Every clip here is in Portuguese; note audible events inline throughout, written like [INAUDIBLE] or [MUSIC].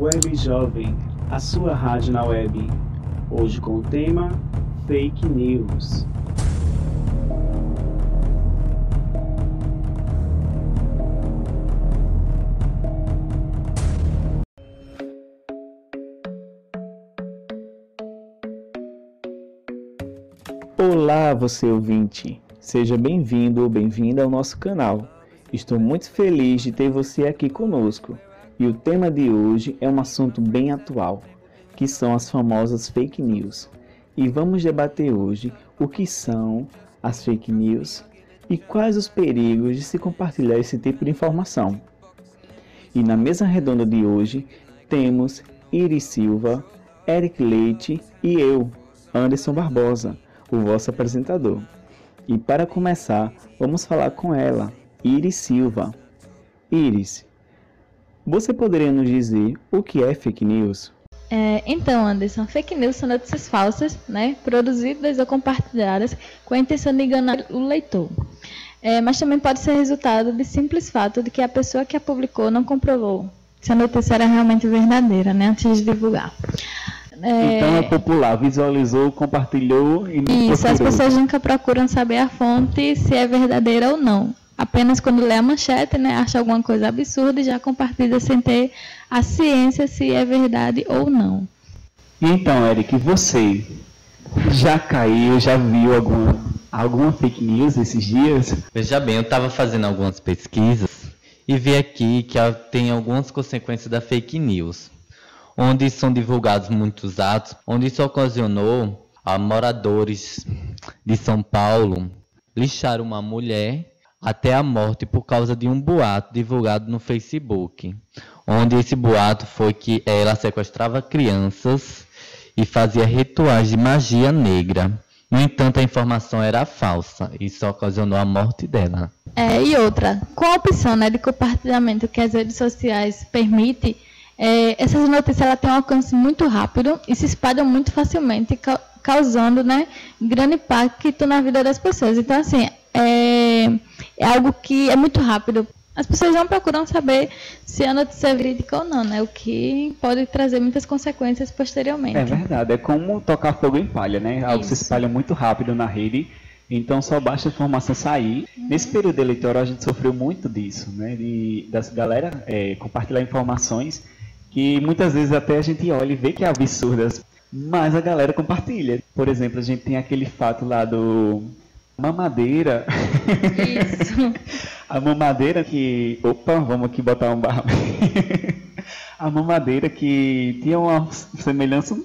Web Jovem, a sua rádio na web. Hoje com o tema Fake News. Olá, você ouvinte! Seja bem-vindo ou bem-vinda ao nosso canal. Estou muito feliz de ter você aqui conosco. E o tema de hoje é um assunto bem atual, que são as famosas fake news. E vamos debater hoje o que são as fake news e quais os perigos de se compartilhar esse tipo de informação. E na mesa redonda de hoje temos Iris Silva, Eric Leite e eu, Anderson Barbosa o vosso apresentador. E para começar, vamos falar com ela, Iris Silva. Iris, você poderia nos dizer o que é fake news? É, então, Anderson, fake news são notícias falsas, né, produzidas ou compartilhadas com a intenção de enganar o leitor. É, mas também pode ser resultado de simples fato de que a pessoa que a publicou não comprovou se a notícia era realmente verdadeira, né, antes de divulgar. É... Então é popular, visualizou, compartilhou e não Isso, procurou. as pessoas nunca procuram saber a fonte se é verdadeira ou não. Apenas quando lê a manchete, né, acha alguma coisa absurda e já compartilha sem ter a ciência se é verdade ou não. Então, Eric, você já caiu, já viu alguma, alguma fake news esses dias? Veja bem, eu estava fazendo algumas pesquisas e vi aqui que tem algumas consequências da fake news onde são divulgados muitos atos, onde isso ocasionou a moradores de São Paulo lixar uma mulher até a morte por causa de um boato divulgado no Facebook, onde esse boato foi que ela sequestrava crianças e fazia rituais de magia negra. No entanto, a informação era falsa. Isso ocasionou a morte dela. É, e outra, com a opção né, de compartilhamento que as redes sociais permitem, é, essas notícias ela têm um alcance muito rápido e se espalham muito facilmente, ca causando né, grande impacto na vida das pessoas. Então, assim, é algo que é muito rápido. As pessoas não procuram saber se a notícia é verídica ou não, né? O que pode trazer muitas consequências posteriormente. É verdade, é como tocar fogo em palha, né? Algo Isso. se espalha muito rápido na rede, então só basta a informação sair. Uhum. Nesse período eleitoral a gente sofreu muito disso, né? De, das galera é, compartilhar informações que muitas vezes até a gente olha e vê que é absurdas, mas a galera compartilha. Por exemplo, a gente tem aquele fato lá do mamadeira. Isso. [LAUGHS] a mamadeira que. Opa, vamos aqui botar um barro. [LAUGHS] a mamadeira que tinha uma semelhança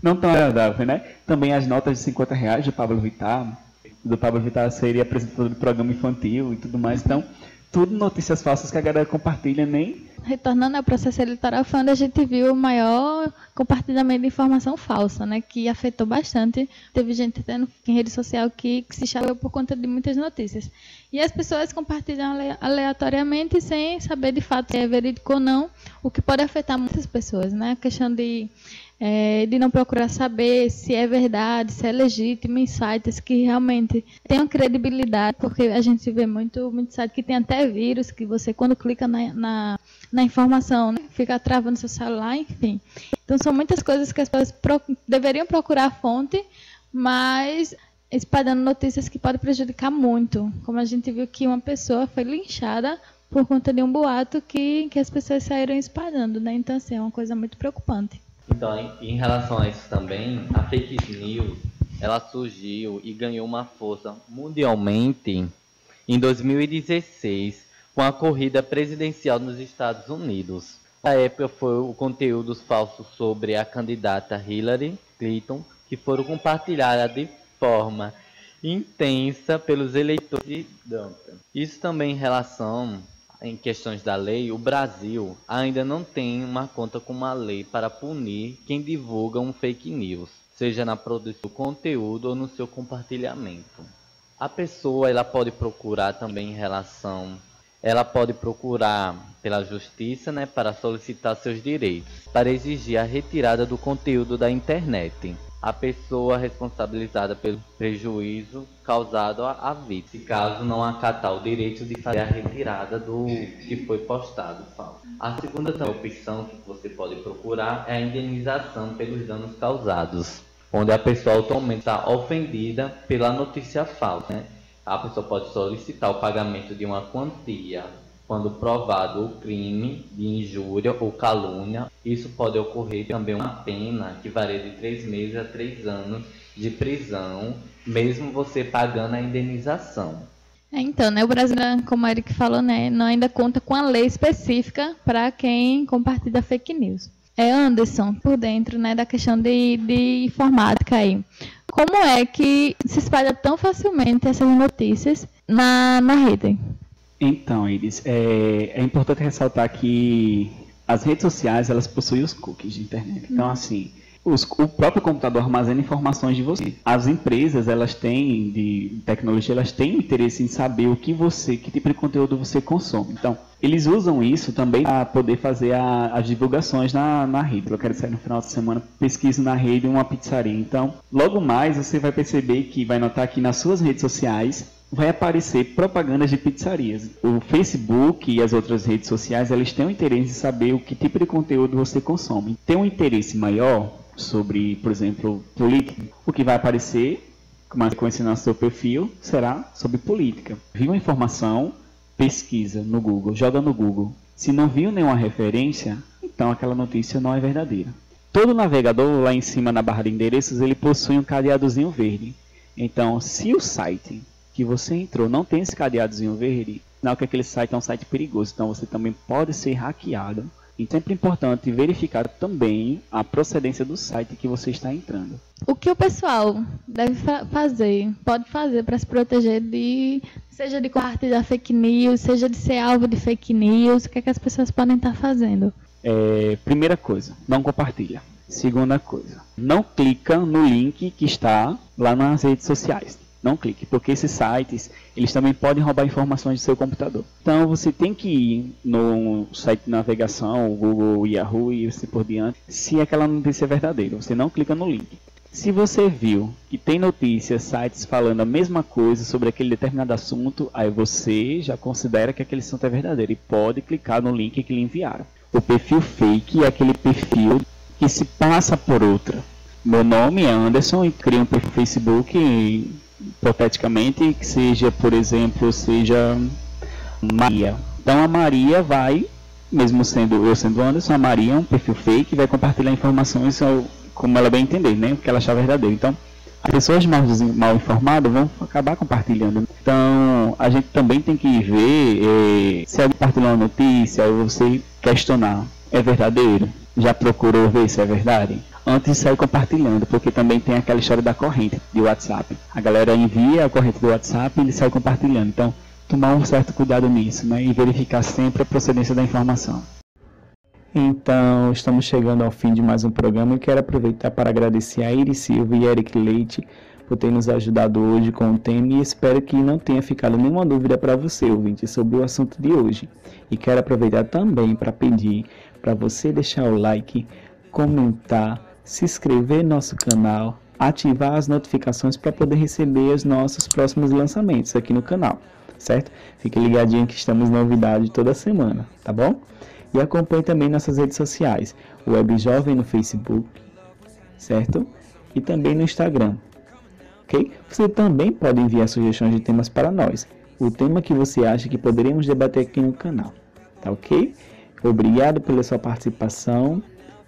não tão agradável, né? Também as notas de 50 reais do Pablo Vittar. Do Pablo Vittar seria apresentador do programa infantil e tudo mais. Então, tudo notícias falsas que a galera compartilha, nem retornando ao processo eleitoral, foi onde a gente viu o maior compartilhamento de informação falsa, né, que afetou bastante. Teve gente tendo em rede social que, que se chalou por conta de muitas notícias. E as pessoas compartilham aleatoriamente sem saber de fato se é verídico ou não, o que pode afetar muitas pessoas. Né? A questão de é, de não procurar saber se é verdade, se é legítimo em sites que realmente tenham credibilidade, porque a gente vê muito, muito site que tem até vírus, que você quando clica na, na, na informação, né, fica travando seu celular, enfim. Então são muitas coisas que as pessoas pro, deveriam procurar a fonte, mas espalhando notícias que podem prejudicar muito. Como a gente viu que uma pessoa foi linchada por conta de um boato que, que as pessoas saíram espalhando, né? Então, assim, é uma coisa muito preocupante. Então, em, relação a isso também, a fake news, ela surgiu e ganhou uma força mundialmente em 2016 com a corrida presidencial nos Estados Unidos. Na época foi o conteúdo falso sobre a candidata Hillary Clinton que foram compartilhados de forma intensa pelos eleitores de Trump. Isso também em relação em questões da lei, o Brasil ainda não tem uma conta com uma lei para punir quem divulga um fake news, seja na produção do conteúdo ou no seu compartilhamento. A pessoa ela pode procurar também em relação, ela pode procurar pela justiça, né, para solicitar seus direitos, para exigir a retirada do conteúdo da internet. A pessoa responsabilizada pelo prejuízo causado à vítima, caso não acatar o direito de fazer a retirada do que foi postado falso. A segunda opção que você pode procurar é a indenização pelos danos causados, onde a pessoa atualmente está ofendida pela notícia falsa. Né? A pessoa pode solicitar o pagamento de uma quantia quando provado o crime de injúria ou calúnia, isso pode ocorrer também uma pena que varia de três meses a três anos de prisão, mesmo você pagando a indenização. É, então, né, o Brasil, como o Eric falou, né, não ainda conta com a lei específica para quem compartilha fake news. É Anderson, por dentro né, da questão de, de informática aí. Como é que se espalha tão facilmente essas notícias na, na rede? Então, Iris, é, é importante ressaltar que as redes sociais elas possuem os cookies de internet. Então, uhum. assim, os, o próprio computador armazena informações de você. As empresas, elas têm de tecnologia, elas têm interesse em saber o que você, que tipo de conteúdo você consome. Então, eles usam isso também para poder fazer a, as divulgações na, na rede. Eu quero sair no final de semana, pesquiso na rede uma pizzaria. Então, logo mais você vai perceber que vai notar que nas suas redes sociais vai aparecer propagandas de pizzarias. O Facebook e as outras redes sociais, elas têm o interesse em saber o que tipo de conteúdo você consome. Tem um interesse maior sobre, por exemplo, política. O que vai aparecer, como consequência no seu perfil, será sobre política. Viu uma informação, pesquisa no Google, joga no Google. Se não viu nenhuma referência, então aquela notícia não é verdadeira. Todo navegador lá em cima na barra de endereços, ele possui um cadeadozinho verde. Então, se o site que você entrou não tem esse cadeadozinho verde, não que aquele site é um site perigoso, então você também pode ser hackeado. E sempre é importante verificar também a procedência do site que você está entrando. O que o pessoal deve fa fazer, pode fazer para se proteger de, seja de compartilhar fake news, seja de ser alvo de fake news, o que, é que as pessoas podem estar fazendo? É, primeira coisa, não compartilha. Segunda coisa, não clica no link que está lá nas redes sociais não clique, porque esses sites, eles também podem roubar informações do seu computador. Então você tem que ir no site de navegação, Google, Yahoo e assim por diante, se aquela notícia é verdadeira. Você não clica no link. Se você viu que tem notícias, sites falando a mesma coisa sobre aquele determinado assunto, aí você já considera que aquele assunto é verdadeiro e pode clicar no link que lhe enviaram. O perfil fake é aquele perfil que se passa por outra. Meu nome é Anderson e crio um perfil Facebook e hipoteticamente, que seja, por exemplo, seja Maria. Então a Maria vai, mesmo sendo eu sendo Anderson, a Maria é um perfil fake vai compartilhar informações como ela bem entender, né? O que ela achar verdadeiro. Então, as pessoas mal, mal informadas vão acabar compartilhando. Então, a gente também tem que ver eh, se alguém compartilhou uma notícia ou você questionar, é verdadeiro? Já procurou ver se é verdade? Antes de sair compartilhando, porque também tem aquela história da corrente de WhatsApp. A galera envia a corrente do WhatsApp e ele sai compartilhando. Então, tomar um certo cuidado nisso, né? E verificar sempre a procedência da informação. Então, estamos chegando ao fim de mais um programa e quero aproveitar para agradecer a Iris Silva e Eric Leite por ter nos ajudado hoje com o tema e espero que não tenha ficado nenhuma dúvida para você, ouvinte, sobre o assunto de hoje. E quero aproveitar também para pedir para você deixar o like, comentar, se inscrever no nosso canal, ativar as notificações para poder receber os nossos próximos lançamentos aqui no canal, certo? Fique ligadinho que estamos novidade toda semana, tá bom? E acompanhe também nossas redes sociais, o Web Jovem no Facebook, certo? E também no Instagram, ok? Você também pode enviar sugestões de temas para nós, o tema que você acha que poderíamos debater aqui no canal, tá ok? Obrigado pela sua participação